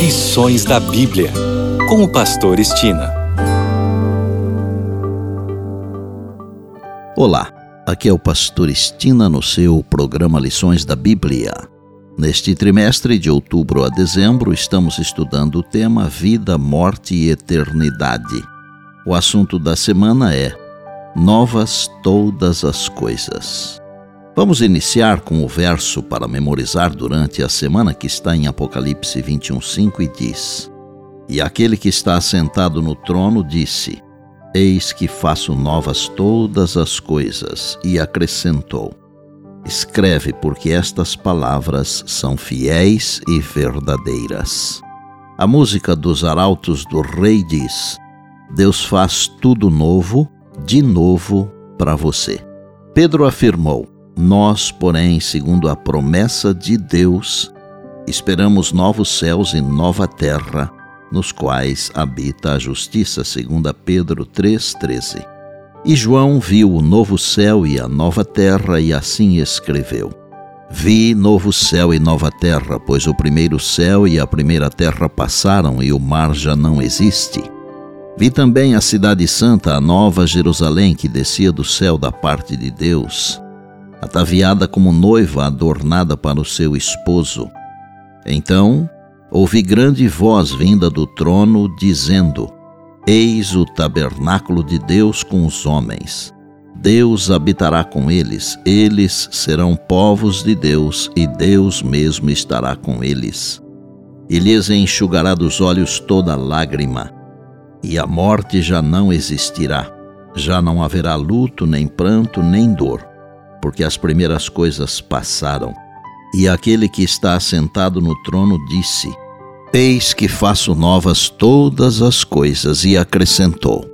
Lições da Bíblia, com o Pastor Estina. Olá, aqui é o Pastor Estina no seu programa Lições da Bíblia. Neste trimestre, de outubro a dezembro, estamos estudando o tema Vida, Morte e Eternidade. O assunto da semana é Novas Todas as Coisas. Vamos iniciar com o verso para memorizar durante a semana que está em Apocalipse 21:5 e diz: E aquele que está assentado no trono disse: Eis que faço novas todas as coisas, e acrescentou: Escreve, porque estas palavras são fiéis e verdadeiras. A música dos arautos do rei diz: Deus faz tudo novo, de novo para você. Pedro afirmou: nós, porém, segundo a promessa de Deus, esperamos novos céus e nova terra, nos quais habita a justiça, segundo Pedro 3:13. E João viu o novo céu e a nova terra e assim escreveu: Vi novo céu e nova terra, pois o primeiro céu e a primeira terra passaram e o mar já não existe. Vi também a cidade santa, a nova Jerusalém, que descia do céu da parte de Deus ataviada como noiva adornada para o seu esposo. Então ouvi grande voz vinda do trono, dizendo: Eis o tabernáculo de Deus com os homens. Deus habitará com eles, eles serão povos de Deus, e Deus mesmo estará com eles. E lhes enxugará dos olhos toda lágrima, e a morte já não existirá. Já não haverá luto, nem pranto, nem dor porque as primeiras coisas passaram. E aquele que está assentado no trono disse: Eis que faço novas todas as coisas, e acrescentou: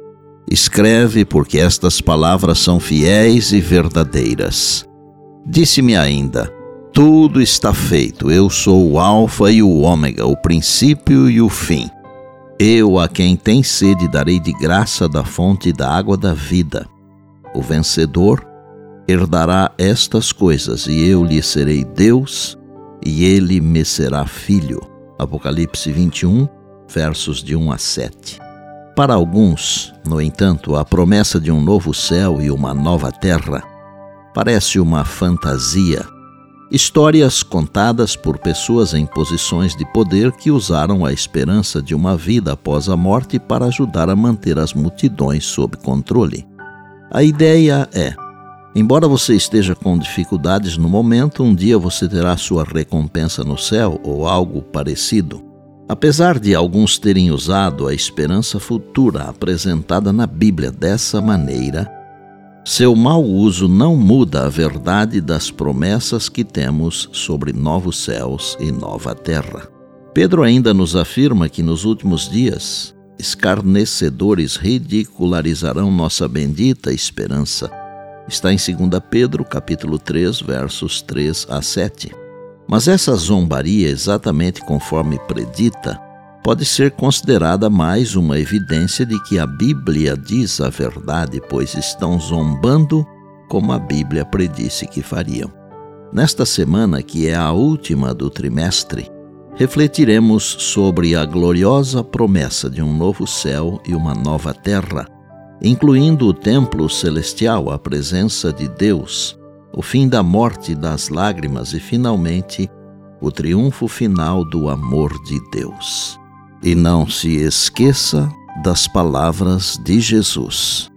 Escreve, porque estas palavras são fiéis e verdadeiras. Disse-me ainda: Tudo está feito, eu sou o Alfa e o Ômega, o princípio e o fim. Eu, a quem tem sede, darei de graça da fonte da água da vida. O vencedor herdará estas coisas, e eu lhe serei Deus, e ele me será filho. Apocalipse 21, versos de 1 a 7. Para alguns, no entanto, a promessa de um novo céu e uma nova terra parece uma fantasia. Histórias contadas por pessoas em posições de poder que usaram a esperança de uma vida após a morte para ajudar a manter as multidões sob controle. A ideia é: Embora você esteja com dificuldades no momento, um dia você terá sua recompensa no céu ou algo parecido. Apesar de alguns terem usado a esperança futura apresentada na Bíblia dessa maneira, seu mau uso não muda a verdade das promessas que temos sobre novos céus e nova terra. Pedro ainda nos afirma que nos últimos dias escarnecedores ridicularizarão nossa bendita esperança Está em 2 Pedro, capítulo 3, versos 3 a 7. Mas essa zombaria, exatamente conforme predita, pode ser considerada mais uma evidência de que a Bíblia diz a verdade, pois estão zombando como a Bíblia predisse que fariam. Nesta semana, que é a última do trimestre, refletiremos sobre a gloriosa promessa de um novo céu e uma nova terra incluindo o templo celestial, a presença de Deus, o fim da morte das lágrimas e, finalmente, o triunfo final do amor de Deus. E não se esqueça das palavras de Jesus.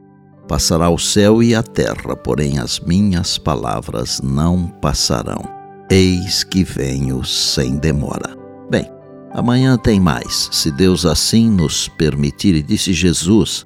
Passará o céu e a terra, porém as minhas palavras não passarão. Eis que venho sem demora. Bem, amanhã tem mais, se Deus assim nos permitir, e disse Jesus